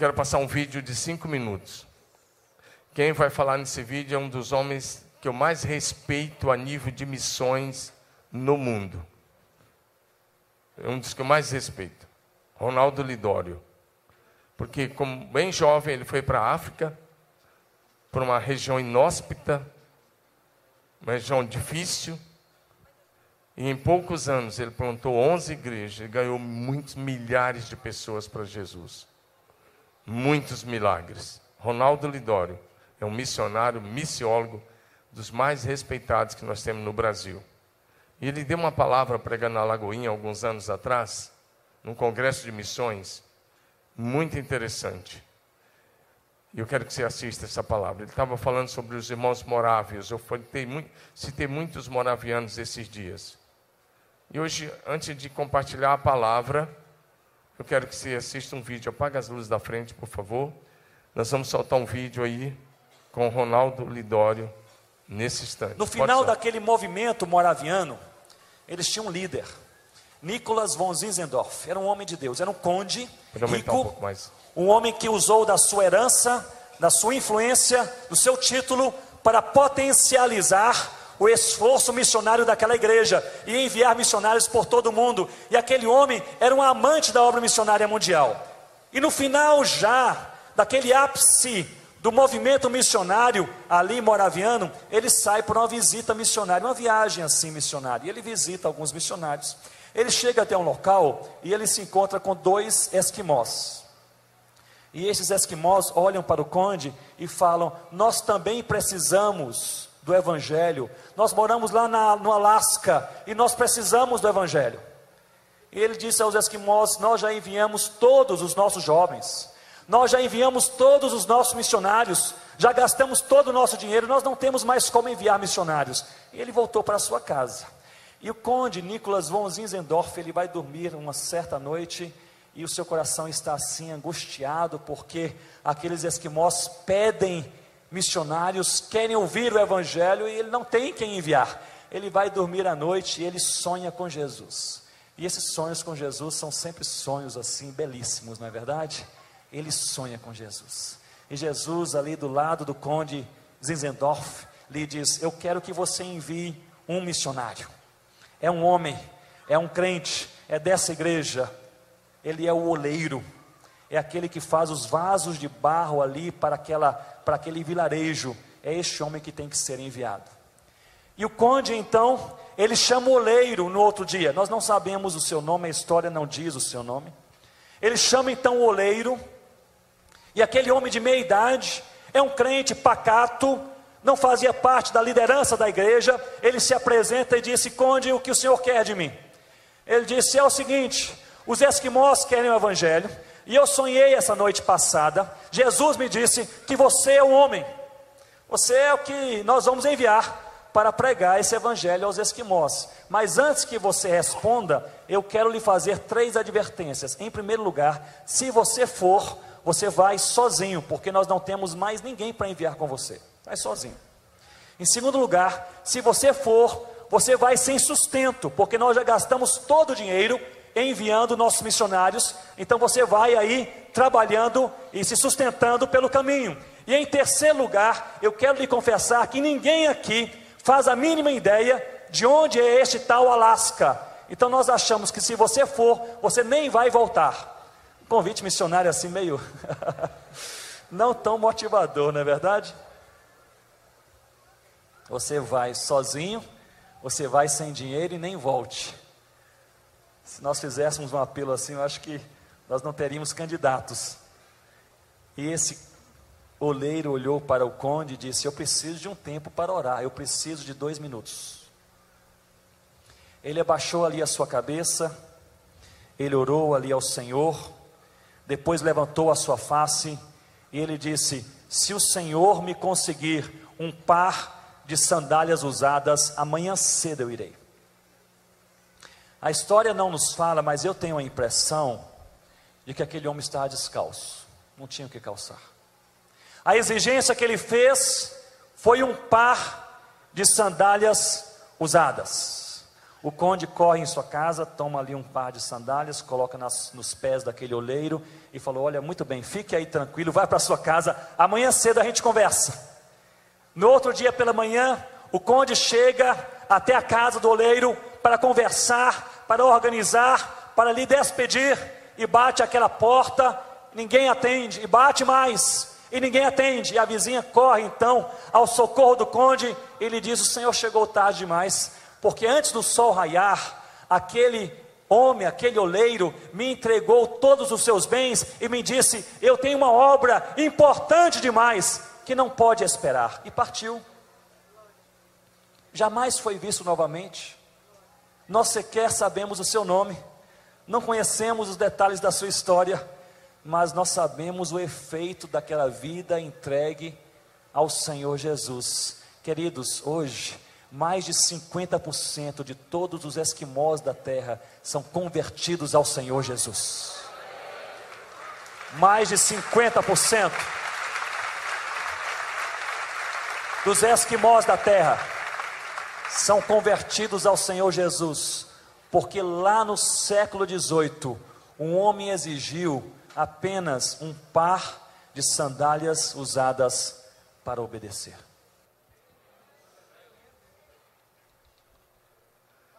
quero passar um vídeo de cinco minutos. Quem vai falar nesse vídeo é um dos homens que eu mais respeito a nível de missões no mundo. É um dos que eu mais respeito. Ronaldo Lidório. Porque, como bem jovem, ele foi para a África, para uma região inóspita, uma região difícil. E em poucos anos ele plantou 11 igrejas e ganhou muitos milhares de pessoas para Jesus. Muitos milagres. Ronaldo Lidório é um missionário, missiólogo dos mais respeitados que nós temos no Brasil. E ele deu uma palavra pregando na Lagoinha alguns anos atrás, num congresso de missões, muito interessante. E eu quero que você assista essa palavra. Ele estava falando sobre os irmãos morávios. Eu citei, muito, citei muitos moravianos esses dias. E hoje, antes de compartilhar a palavra, eu quero que você assista um vídeo. Apaga as luzes da frente, por favor. Nós vamos soltar um vídeo aí com o Ronaldo Lidório nesse instante. No final daquele movimento moraviano, eles tinham um líder, Nicolas von Zinzendorf. Era um homem de Deus, era um conde rico, um, um homem que usou da sua herança, da sua influência, do seu título para potencializar o esforço missionário daquela igreja e enviar missionários por todo o mundo. E aquele homem era um amante da obra missionária mundial. E no final já daquele ápice do movimento missionário ali moraviano, ele sai por uma visita missionária, uma viagem assim missionária. E ele visita alguns missionários. Ele chega até um local e ele se encontra com dois esquimós. E esses esquimós olham para o conde e falam: Nós também precisamos do evangelho. Nós moramos lá na, no Alasca e nós precisamos do evangelho. E ele disse aos esquimós: Nós já enviamos todos os nossos jovens. Nós já enviamos todos os nossos missionários, já gastamos todo o nosso dinheiro, nós não temos mais como enviar missionários. E ele voltou para sua casa. E o conde Nicolas von Zinzendorf, ele vai dormir uma certa noite e o seu coração está assim angustiado porque aqueles esquimós pedem missionários, querem ouvir o evangelho e ele não tem quem enviar. Ele vai dormir à noite e ele sonha com Jesus. E esses sonhos com Jesus são sempre sonhos assim belíssimos, não é verdade? ele sonha com Jesus. E Jesus, ali do lado do conde Zinzendorf, lhe diz: Eu quero que você envie um missionário. É um homem, é um crente, é dessa igreja. Ele é o oleiro, é aquele que faz os vasos de barro ali para, aquela, para aquele vilarejo. É este homem que tem que ser enviado. E o conde, então, ele chama o oleiro no outro dia. Nós não sabemos o seu nome, a história não diz o seu nome. Ele chama então o oleiro e aquele homem de meia idade é um crente pacato, não fazia parte da liderança da igreja. Ele se apresenta e disse: Conde, o que o senhor quer de mim? Ele disse: É o seguinte: os esquimós querem o evangelho, e eu sonhei essa noite passada. Jesus me disse que você é um homem, você é o que nós vamos enviar para pregar esse evangelho aos esquimós. Mas antes que você responda, eu quero lhe fazer três advertências. Em primeiro lugar, se você for você vai sozinho, porque nós não temos mais ninguém para enviar com você. Vai sozinho. Em segundo lugar, se você for, você vai sem sustento, porque nós já gastamos todo o dinheiro enviando nossos missionários, então você vai aí trabalhando e se sustentando pelo caminho. E em terceiro lugar, eu quero lhe confessar que ninguém aqui faz a mínima ideia de onde é este tal Alasca. Então nós achamos que se você for, você nem vai voltar convite missionário assim meio não tão motivador, não é verdade? Você vai sozinho, você vai sem dinheiro e nem volte. Se nós fizéssemos um apelo assim, eu acho que nós não teríamos candidatos. E esse oleiro olhou para o conde e disse: Eu preciso de um tempo para orar, eu preciso de dois minutos. Ele abaixou ali a sua cabeça, ele orou ali ao Senhor, depois levantou a sua face e ele disse: Se o Senhor me conseguir um par de sandálias usadas, amanhã cedo eu irei. A história não nos fala, mas eu tenho a impressão de que aquele homem estava descalço, não tinha o que calçar. A exigência que ele fez foi um par de sandálias usadas. O conde corre em sua casa, toma ali um par de sandálias, coloca nas, nos pés daquele oleiro e falou: Olha, muito bem, fique aí tranquilo, vai para sua casa, amanhã cedo a gente conversa. No outro dia pela manhã, o conde chega até a casa do oleiro para conversar, para organizar, para lhe despedir, e bate aquela porta, ninguém atende, e bate mais, e ninguém atende, e a vizinha corre então ao socorro do conde e lhe diz: O senhor chegou tarde demais, porque antes do sol raiar, aquele homem, aquele oleiro, me entregou todos os seus bens e me disse: Eu tenho uma obra importante demais que não pode esperar. E partiu. Jamais foi visto novamente. Nós sequer sabemos o seu nome, não conhecemos os detalhes da sua história, mas nós sabemos o efeito daquela vida entregue ao Senhor Jesus. Queridos, hoje, mais de 50% de todos os esquimós da terra são convertidos ao Senhor Jesus. Mais de 50% dos esquimós da terra são convertidos ao Senhor Jesus, porque lá no século XVIII, um homem exigiu apenas um par de sandálias usadas para obedecer.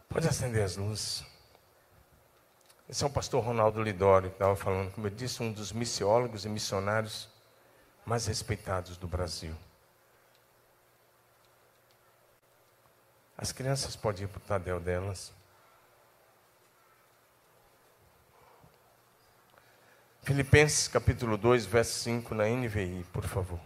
Pode acender as luzes. Esse é o pastor Ronaldo Lidório que estava falando, como eu disse, um dos missiólogos e missionários mais respeitados do Brasil. As crianças podem ir para o Tadel delas. Filipenses capítulo 2, verso 5 na NVI, por favor.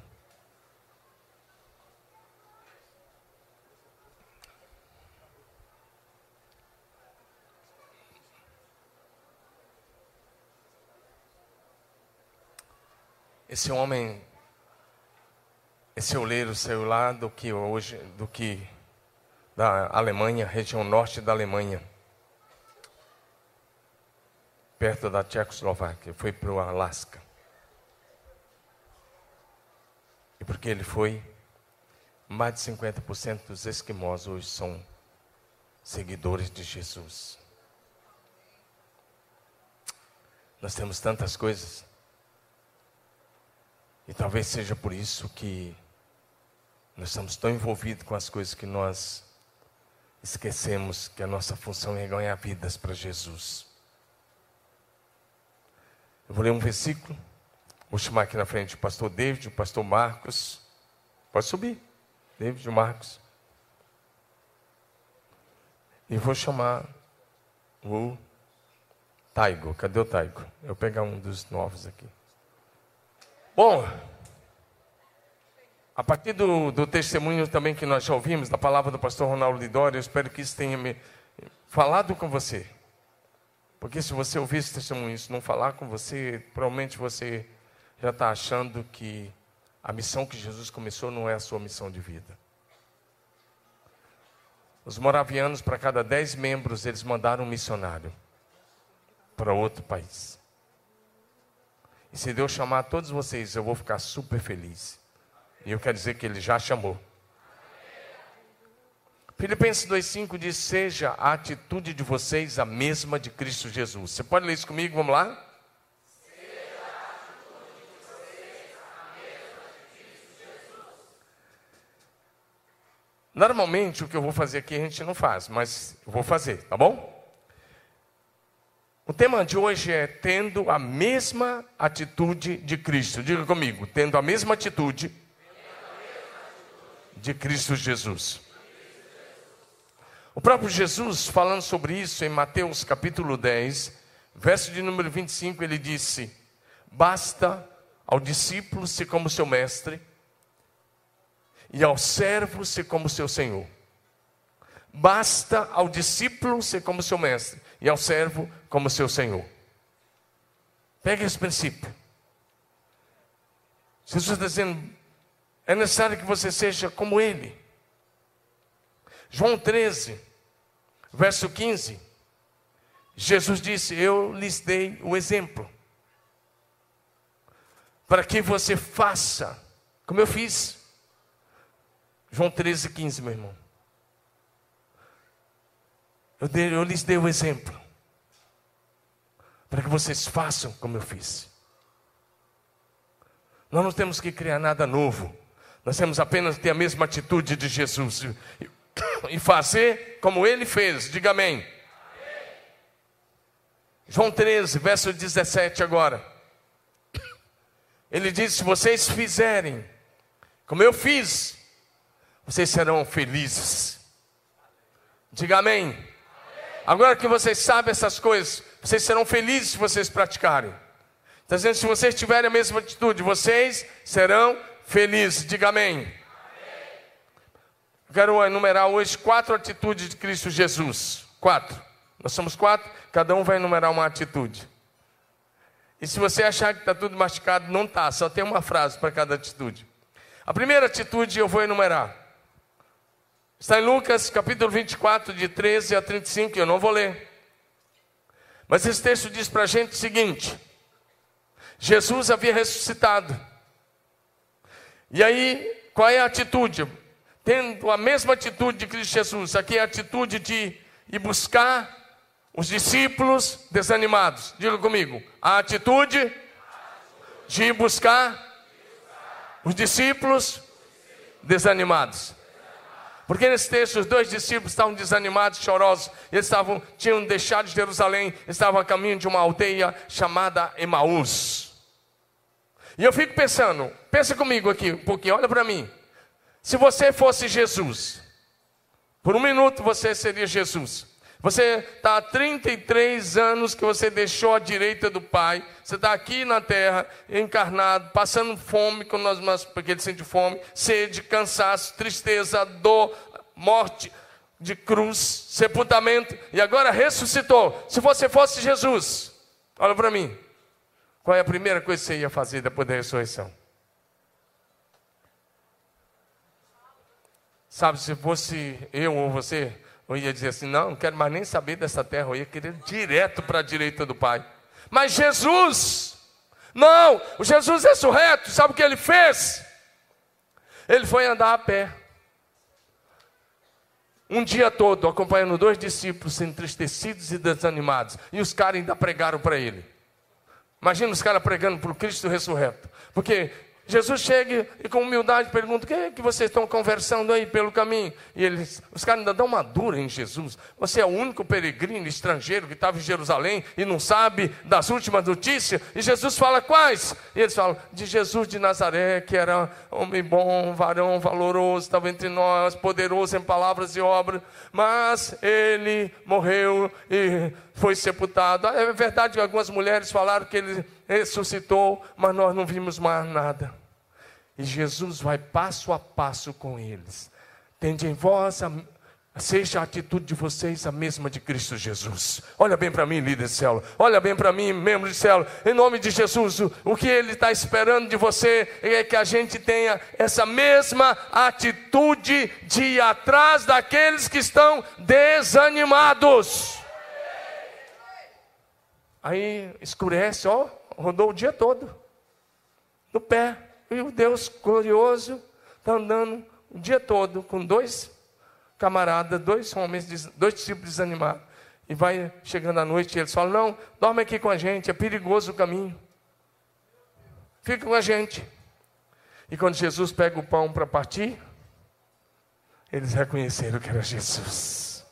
Esse homem, esse oleiro saiu lá do que hoje, do que da Alemanha, região norte da Alemanha, perto da Tchecoslováquia, foi para o Alasca. E porque ele foi, mais de 50% dos esquimós hoje são seguidores de Jesus. Nós temos tantas coisas, e talvez seja por isso que nós estamos tão envolvidos com as coisas que nós esquecemos que a nossa função é ganhar vidas para Jesus. Eu vou ler um versículo. Vou chamar aqui na frente o pastor David, o pastor Marcos. Pode subir. David Marcos. E vou chamar o Taigo. Cadê o Taigo? Eu vou pegar um dos novos aqui. Bom, a partir do, do, testemunho também que nós já ouvimos, da palavra do pastor Ronaldo Lidório, eu espero que isso tenha me falado com você. Porque se você ouvir esse testemunho e isso não falar com você, provavelmente você já está achando que a missão que Jesus começou não é a sua missão de vida. Os moravianos, para cada dez membros, eles mandaram um missionário para outro país. E se Deus chamar todos vocês, eu vou ficar super feliz. E eu quero dizer que ele já chamou. Filipenses 2,5 diz: Seja a atitude de vocês a mesma de Cristo Jesus. Você pode ler isso comigo? Vamos lá? Normalmente o que eu vou fazer aqui a gente não faz, mas eu vou fazer, tá bom? O tema de hoje é tendo a mesma atitude de Cristo. Diga comigo, tendo a mesma atitude de Cristo Jesus. O próprio Jesus, falando sobre isso em Mateus capítulo 10, verso de número 25, ele disse: Basta ao discípulo ser como seu mestre, e ao servo ser como seu senhor. Basta ao discípulo ser como seu mestre, e ao servo como seu senhor. Pegue esse princípio. Jesus está dizendo: é necessário que você seja como ele. João 13, verso 15. Jesus disse: Eu lhes dei o exemplo. Para que você faça como eu fiz. João 13, 15, meu irmão. Eu, dei, eu lhes dei o exemplo. Para que vocês façam como eu fiz. Nós não temos que criar nada novo. Nós temos apenas ter a mesma atitude de Jesus e fazer como ele fez. Diga amém. amém. João 13, verso 17 agora. Ele diz: Se vocês fizerem como eu fiz, vocês serão felizes. Diga amém. amém. Agora que vocês sabem essas coisas, vocês serão felizes se vocês praticarem. Está dizendo, se vocês tiverem a mesma atitude, vocês serão felizes. Diga amém. amém. Quero enumerar hoje quatro atitudes de Cristo Jesus. Quatro. Nós somos quatro, cada um vai enumerar uma atitude. E se você achar que está tudo masticado, não está, só tem uma frase para cada atitude. A primeira atitude eu vou enumerar. Está em Lucas capítulo 24, de 13 a 35, eu não vou ler. Mas esse texto diz para a gente o seguinte: Jesus havia ressuscitado. E aí, qual é a atitude? Tendo a mesma atitude de Cristo Jesus, aqui é a atitude de ir buscar os discípulos desanimados. Diga comigo, a atitude de ir buscar os discípulos desanimados. Porque nesse texto os dois discípulos estavam desanimados, chorosos. Eles estavam, tinham deixado Jerusalém, estavam a caminho de uma aldeia chamada Emaús. E eu fico pensando, pensa comigo aqui um pouquinho, olha para mim. Se você fosse Jesus, por um minuto você seria Jesus. Você está há 33 anos que você deixou a direita do Pai. Você está aqui na terra, encarnado, passando fome, nós, porque ele sente fome, sede, cansaço, tristeza, dor, morte de cruz, sepultamento, e agora ressuscitou. Se você fosse Jesus, olha para mim, qual é a primeira coisa que você ia fazer depois da ressurreição? Sabe, se fosse eu ou você, eu ia dizer assim: não, não quero mais nem saber dessa terra, eu ia querer direto para a direita do Pai. Mas Jesus, não, o Jesus ressurreto, sabe o que ele fez? Ele foi andar a pé. Um dia todo, acompanhando dois discípulos entristecidos e desanimados. E os caras ainda pregaram para ele. Imagina os caras pregando para o Cristo ressurreto. Porque Jesus chega e com humildade pergunta: o que é que vocês estão conversando aí pelo caminho? E eles, os caras ainda dão uma dura em Jesus. Você é o único peregrino estrangeiro que estava em Jerusalém e não sabe das últimas notícias? E Jesus fala quais? E eles falam: de Jesus de Nazaré, que era homem bom, varão valoroso, estava entre nós, poderoso em palavras e obras, mas ele morreu e foi sepultado. É verdade que algumas mulheres falaram que ele ressuscitou, mas nós não vimos mais nada. E Jesus vai passo a passo com eles. Tende em vós a Seja a atitude de vocês a mesma de Cristo Jesus. Olha bem para mim, líder de célula. Olha bem para mim, membro de célula. Em nome de Jesus, o, o que Ele está esperando de você é que a gente tenha essa mesma atitude de ir atrás daqueles que estão desanimados. Aí escurece, ó, rodou o dia todo, no pé. E o Deus glorioso está andando o dia todo com dois camaradas, dois homens, dois discípulos desanimados. E vai chegando à noite e eles falam: Não, dorme aqui com a gente, é perigoso o caminho. Fica com a gente. E quando Jesus pega o pão para partir, eles reconheceram que era Jesus.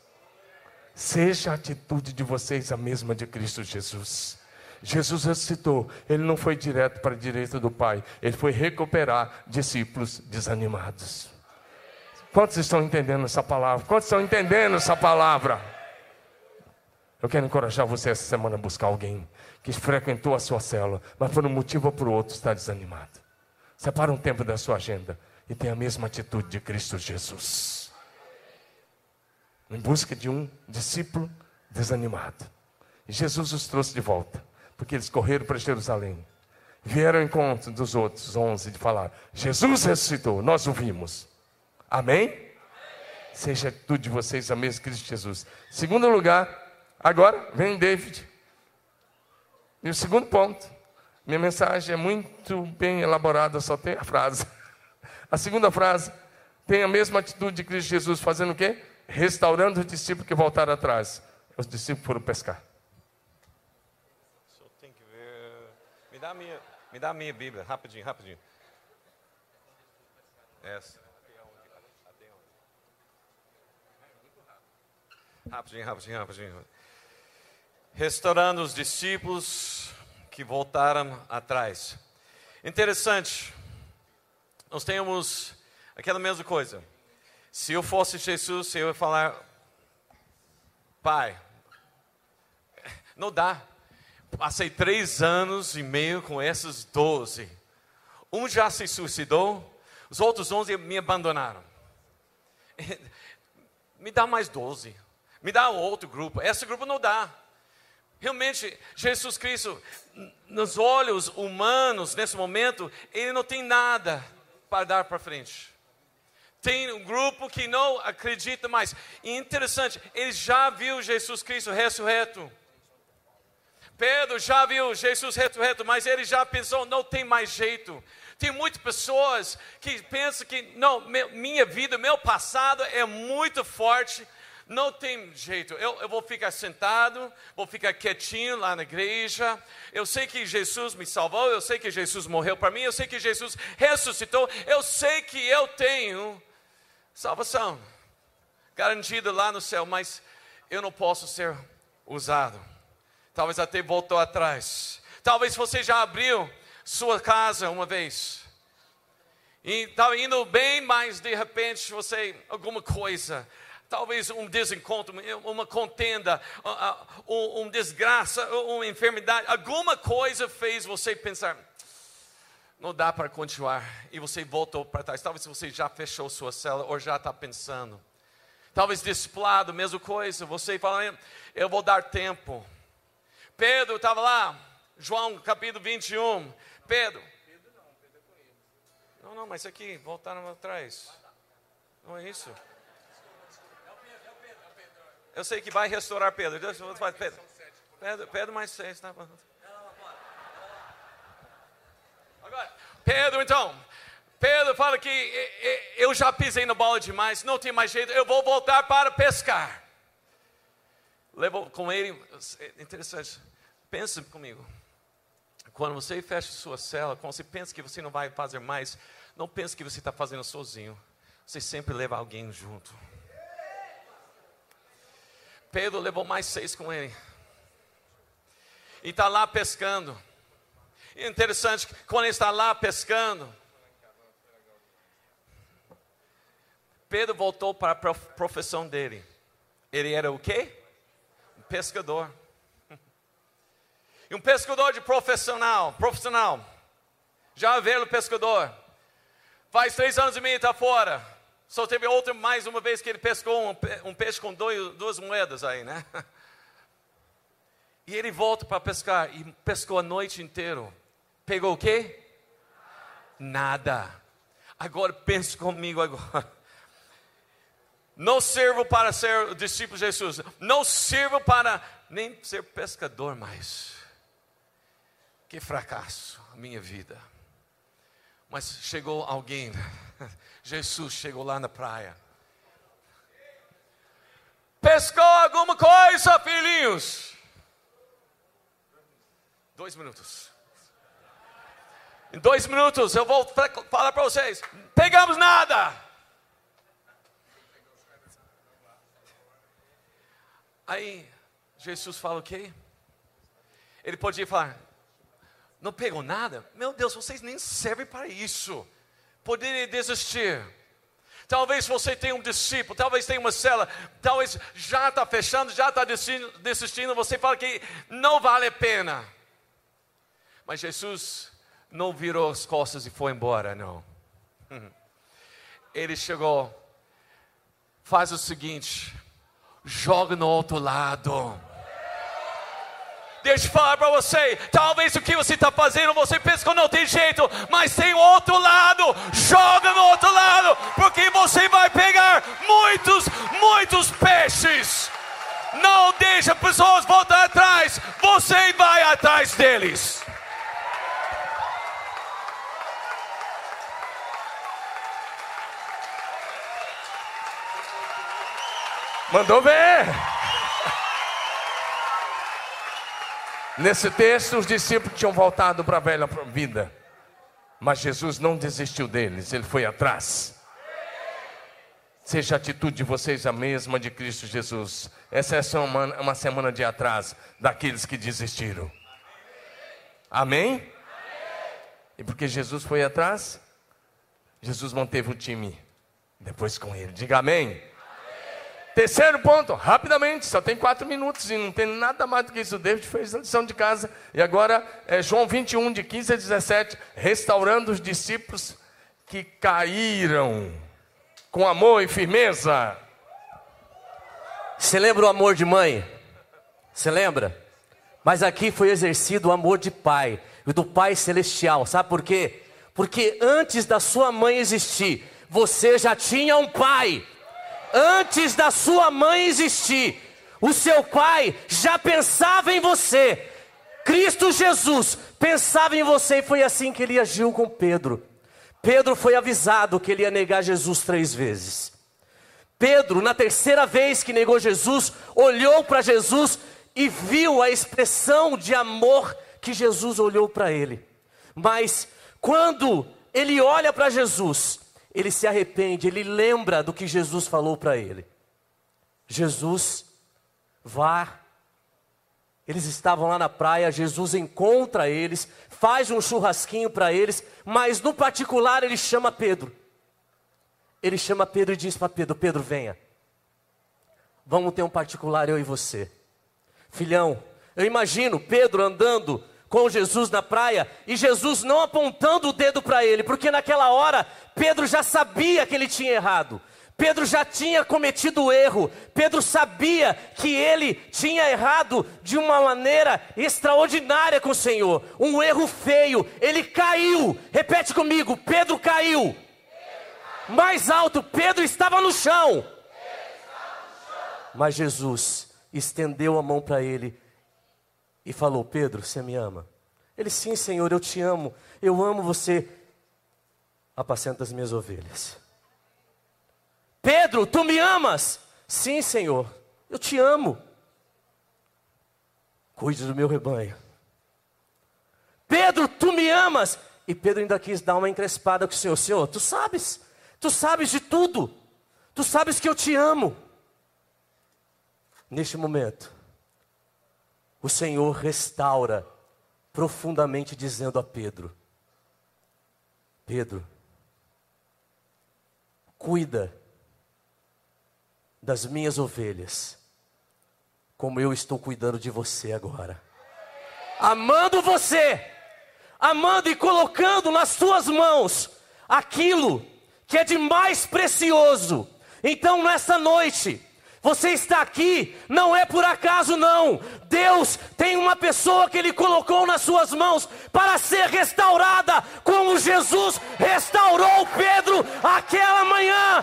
Seja a atitude de vocês a mesma de Cristo Jesus. Jesus ressuscitou, ele não foi direto para a direita do Pai, ele foi recuperar discípulos desanimados. Quantos estão entendendo essa palavra? Quantos estão entendendo essa palavra? Eu quero encorajar você essa semana a buscar alguém que frequentou a sua célula, mas por um motivo ou por outro está desanimado. Separa um tempo da sua agenda e tenha a mesma atitude de Cristo Jesus em busca de um discípulo desanimado. E Jesus os trouxe de volta, porque eles correram para Jerusalém. Vieram ao encontro dos outros onze de falar: Jesus ressuscitou, nós o vimos. Amém? Amém. Seja tudo de vocês a mesma Cristo Jesus. Segundo lugar, agora vem David. E o segundo ponto, minha mensagem é muito bem elaborada, só tem a frase. A segunda frase tem a mesma atitude de Cristo Jesus, fazendo o quê? restaurando os discípulos que voltaram atrás. Os discípulos foram pescar. Tem que ver. Me dá a minha, me dá a minha Bíblia, rapidinho, rapidinho. Essa. Rapidinho, rapidinho, rapidinho. Restaurando os discípulos que voltaram atrás. Interessante. Nós temos aquela mesma coisa. Se eu fosse Jesus, eu ia falar, pai, não dá. Passei três anos e meio com esses doze. Um já se suicidou, os outros onze me abandonaram. Me dá mais doze. Me dá outro grupo. Esse grupo não dá. Realmente, Jesus Cristo, nos olhos humanos, nesse momento, ele não tem nada para dar para frente. Tem um grupo que não acredita mais. E interessante, ele já viu Jesus Cristo ressurreto. Pedro já viu Jesus ressurreto, mas ele já pensou, não tem mais jeito. Tem muitas pessoas que pensam que, não, minha vida, meu passado é muito forte, não tem jeito, eu, eu, vou ficar sentado, vou ficar quietinho lá na igreja. Eu sei que Jesus me salvou, eu sei que Jesus morreu para mim, eu sei que Jesus ressuscitou, eu sei que eu tenho salvação garantida lá no céu, mas eu não posso ser usado. Talvez até voltou atrás. Talvez você já abriu sua casa uma vez. E estava indo bem, mas de repente você, alguma coisa, talvez um desencontro, uma contenda, um, um desgraça, uma enfermidade, alguma coisa fez você pensar, não dá para continuar, e você voltou para trás. Talvez você já fechou sua cela ou já está pensando. Talvez discipulado, mesma coisa. Você fala, eu vou dar tempo. Pedro estava lá, João capítulo 21. Pedro. Não, não, mas aqui, voltaram atrás. Não é isso. Eu sei que vai restaurar Pedro. Deus, Pedro. Pedro, Pedro mais seis, tá bom. Agora, Pedro, então. Pedro fala que eu já pisei na bola demais, não tem mais jeito, eu vou voltar para pescar. Levou com ele, é interessante, pensa comigo. Quando você fecha sua cela, quando você pensa que você não vai fazer mais, não pense que você está fazendo sozinho. Você sempre leva alguém junto. Pedro levou mais seis com ele. E está lá pescando. E é interessante quando ele está lá pescando, Pedro voltou para a profissão dele. Ele era o quê? Pescador. E um pescador de profissional, profissional. Já o pescador. Faz três anos e meio está fora. Só teve outra, mais uma vez, que ele pescou um, um peixe com dois, duas moedas aí, né? E ele volta para pescar e pescou a noite inteira. Pegou o quê? Nada. Agora pense comigo agora. Não sirvo para ser discípulo de Jesus. Não sirvo para nem ser pescador mais. Que fracasso a minha vida. Mas chegou alguém Jesus chegou lá na praia. Pescou alguma coisa, filhinhos? Dois minutos. Em dois minutos eu vou falar para vocês: pegamos nada. Aí Jesus fala o quê? Ele podia falar: não pegou nada? Meu Deus, vocês nem servem para isso poderia desistir. Talvez você tenha um discípulo, talvez tenha uma cela, talvez já está fechando, já está desistindo, você fala que não vale a pena. Mas Jesus não virou as costas e foi embora, não. Ele chegou, faz o seguinte, joga no outro lado. Deixa eu falar para você. Talvez o que você está fazendo, você pensa que não tem jeito, mas tem outro lado. Joga no outro lado, porque você vai pegar muitos, muitos peixes. Não deixa pessoas voltar atrás, você vai atrás deles. Mandou ver. Nesse texto, os discípulos tinham voltado para a velha vida, mas Jesus não desistiu deles, ele foi atrás. Seja a atitude de vocês a mesma de Cristo Jesus. Essa é uma, uma semana de atrás daqueles que desistiram. Amém? Amém? E porque Jesus foi atrás, Jesus manteve o time depois com ele. Diga amém. Terceiro ponto, rapidamente, só tem quatro minutos e não tem nada mais do que isso. David fez a lição de casa. E agora é João 21, de 15 a 17, restaurando os discípulos que caíram com amor e firmeza. Você lembra o amor de mãe? Você lembra? Mas aqui foi exercido o amor de pai, e do Pai celestial. Sabe por quê? Porque antes da sua mãe existir, você já tinha um pai. Antes da sua mãe existir, o seu pai já pensava em você. Cristo Jesus pensava em você e foi assim que ele agiu com Pedro. Pedro foi avisado que ele ia negar Jesus três vezes. Pedro, na terceira vez que negou Jesus, olhou para Jesus e viu a expressão de amor que Jesus olhou para ele. Mas quando ele olha para Jesus, ele se arrepende, ele lembra do que Jesus falou para ele. Jesus, vá. Eles estavam lá na praia, Jesus encontra eles, faz um churrasquinho para eles, mas no particular ele chama Pedro. Ele chama Pedro e diz para Pedro: Pedro, venha. Vamos ter um particular eu e você. Filhão, eu imagino Pedro andando com Jesus na praia e Jesus não apontando o dedo para ele, porque naquela hora Pedro já sabia que ele tinha errado. Pedro já tinha cometido o erro, Pedro sabia que ele tinha errado de uma maneira extraordinária com o Senhor, um erro feio, ele caiu. Repete comigo: Pedro caiu. Mais alto, Pedro estava no chão. Mas Jesus estendeu a mão para ele e falou: Pedro, você me ama? Ele, sim, Senhor, eu te amo, eu amo você. Apacenta as minhas ovelhas. Pedro, tu me amas? Sim, Senhor, eu te amo. Cuide do meu rebanho. Pedro, tu me amas? E Pedro ainda quis dar uma encrespada com o Senhor. Senhor, tu sabes, tu sabes de tudo. Tu sabes que eu te amo. Neste momento, o Senhor restaura profundamente, dizendo a Pedro: Pedro, cuida das minhas ovelhas, como eu estou cuidando de você agora. Amando você, amando e colocando nas suas mãos aquilo que é de mais precioso. Então, nessa noite, você está aqui, não é por acaso, não. Deus tem uma pessoa que Ele colocou nas suas mãos para ser restaurada, como Jesus restaurou Pedro aquela manhã.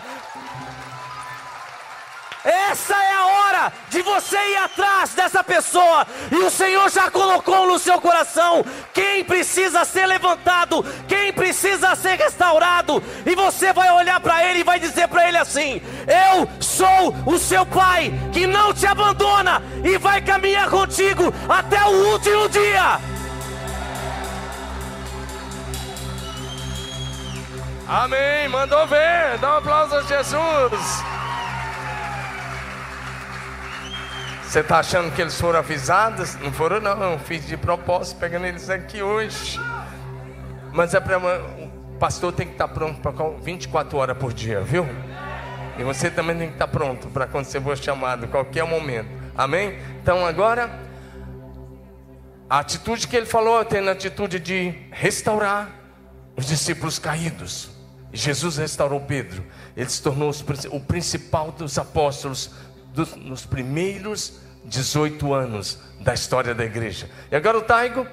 Essa é a hora de você ir atrás dessa pessoa. E o Senhor já colocou no seu coração quem precisa ser levantado, quem precisa ser restaurado. E você vai olhar para ele e vai dizer para ele assim: Eu sou o seu pai que não te abandona e vai caminhar contigo até o último dia. Amém. Mandou ver. Dá um aplauso a Jesus. Você está achando que eles foram avisados? Não foram, não. Fiz de propósito, pegando eles aqui hoje. Mas é para. O pastor tem que estar tá pronto para 24 horas por dia, viu? E você também tem que estar tá pronto para quando você for chamado, qualquer momento. Amém? Então agora, a atitude que ele falou, tendo a atitude de restaurar os discípulos caídos. Jesus restaurou Pedro. Ele se tornou o principal dos apóstolos dos, nos primeiros 18 anos da história da igreja. E agora o Taigo,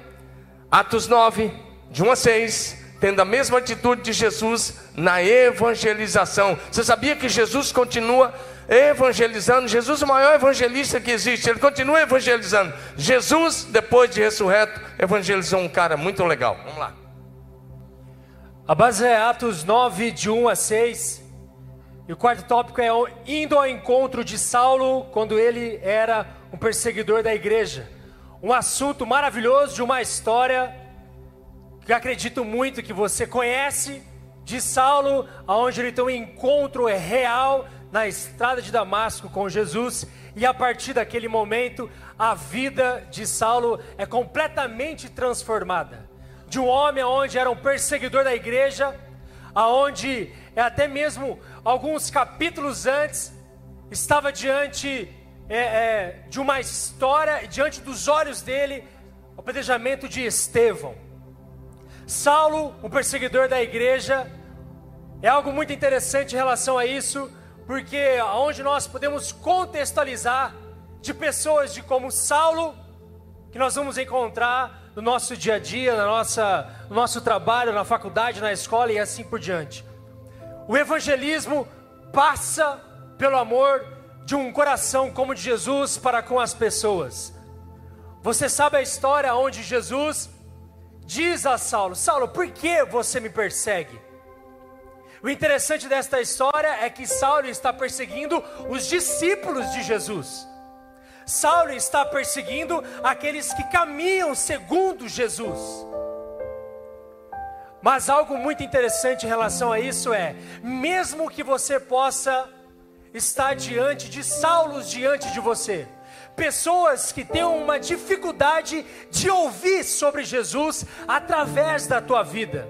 Atos 9, de 1 a 6, tendo a mesma atitude de Jesus na evangelização. Você sabia que Jesus continua evangelizando? Jesus é o maior evangelista que existe, ele continua evangelizando. Jesus, depois de ressurreto, evangelizou um cara muito legal. Vamos lá. A base é Atos 9, de 1 a 6. E o quarto tópico é indo ao encontro de Saulo quando ele era um perseguidor da igreja. Um assunto maravilhoso de uma história que acredito muito que você conhece de Saulo, aonde ele tem um encontro real na estrada de Damasco com Jesus, e a partir daquele momento, a vida de Saulo é completamente transformada. De um homem onde era um perseguidor da igreja, aonde é até mesmo alguns capítulos antes estava diante é, é, de uma história, diante dos olhos dele, o apedrejamento de Estevão. Saulo, o perseguidor da igreja, é algo muito interessante em relação a isso, porque onde nós podemos contextualizar de pessoas de como Saulo, que nós vamos encontrar no nosso dia a dia, na nossa, no nosso trabalho, na faculdade, na escola e assim por diante. O evangelismo passa pelo amor de um coração como de Jesus para com as pessoas. Você sabe a história onde Jesus diz a Saulo: Saulo, por que você me persegue? O interessante desta história é que Saulo está perseguindo os discípulos de Jesus. Saulo está perseguindo aqueles que caminham segundo Jesus. Mas algo muito interessante em relação a isso é, mesmo que você possa estar diante de Saulos diante de você, pessoas que têm uma dificuldade de ouvir sobre Jesus através da tua vida.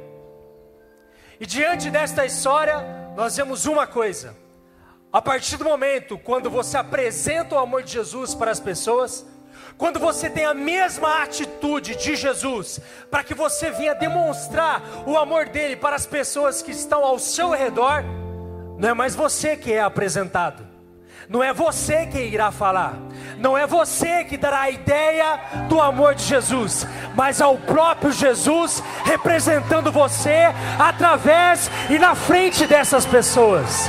E diante desta história, nós vemos uma coisa: a partir do momento quando você apresenta o amor de Jesus para as pessoas, quando você tem a mesma atitude de Jesus, para que você venha demonstrar o amor dele para as pessoas que estão ao seu redor, não é mais você que é apresentado, não é você que irá falar, não é você que dará a ideia do amor de Jesus, mas é o próprio Jesus representando você através e na frente dessas pessoas.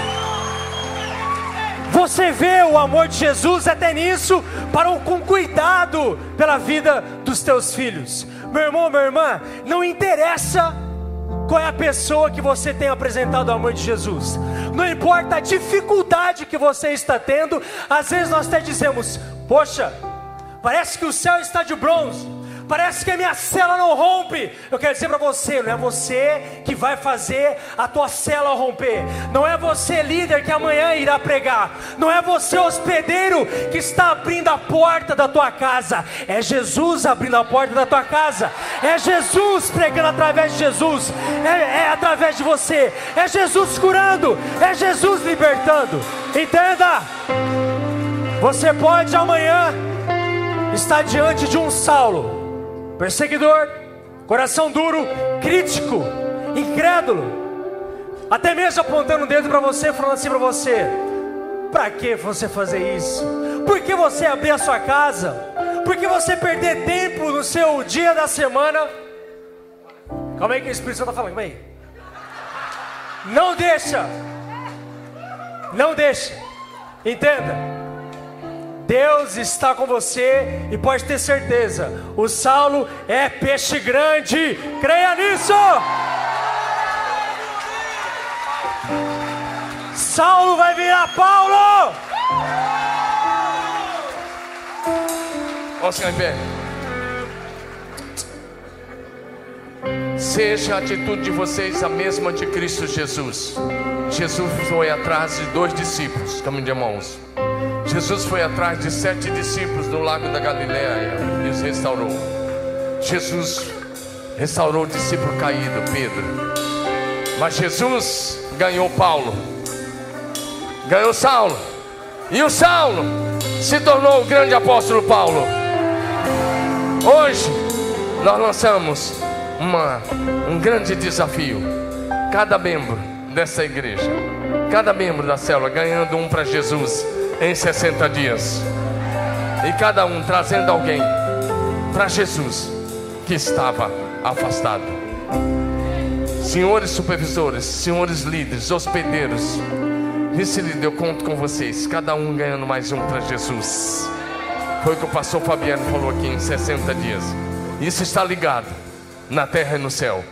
Você vê o amor de Jesus até nisso, para um, com cuidado pela vida dos teus filhos. Meu irmão, minha irmã, não interessa qual é a pessoa que você tem apresentado o amor de Jesus. Não importa a dificuldade que você está tendo, às vezes nós até dizemos: Poxa, parece que o céu está de bronze parece que a minha cela não rompe. Eu quero dizer para você, não é você que vai fazer a tua cela romper. Não é você, líder, que amanhã irá pregar. Não é você, hospedeiro, que está abrindo a porta da tua casa. É Jesus abrindo a porta da tua casa. É Jesus pregando através de Jesus. É, é através de você. É Jesus curando. É Jesus libertando. Entenda. Você pode amanhã estar diante de um Saulo perseguidor, coração duro, crítico, incrédulo, até mesmo apontando o dedo para você, falando assim para você: para que você fazer isso? Por que você abrir a sua casa? Por que você perder tempo no seu dia da semana? Calma aí que o Espírito Santo está falando, calma aí. Não deixa, não deixa, entenda. Deus está com você e pode ter certeza, o Saulo é peixe grande, creia nisso! Saulo vai virar Paulo! Vamos ficar em pé. Seja a atitude de vocês a mesma de Cristo Jesus. Jesus foi atrás de dois discípulos, caminho de mãos. Jesus foi atrás de sete discípulos no lago da Galileia e os restaurou. Jesus restaurou o discípulo caído, Pedro. Mas Jesus ganhou Paulo, ganhou Saulo, e o Saulo se tornou o grande apóstolo Paulo. Hoje nós lançamos uma, um grande desafio. Cada membro dessa igreja, cada membro da célula ganhando um para Jesus em 60 dias. E cada um trazendo alguém para Jesus que estava afastado. Senhores supervisores, senhores líderes, hospedeiros, vice-líder, eu conto com vocês, cada um ganhando mais um para Jesus. Foi o que o pastor Fabiano falou aqui em 60 dias. Isso está ligado na terra e no céu.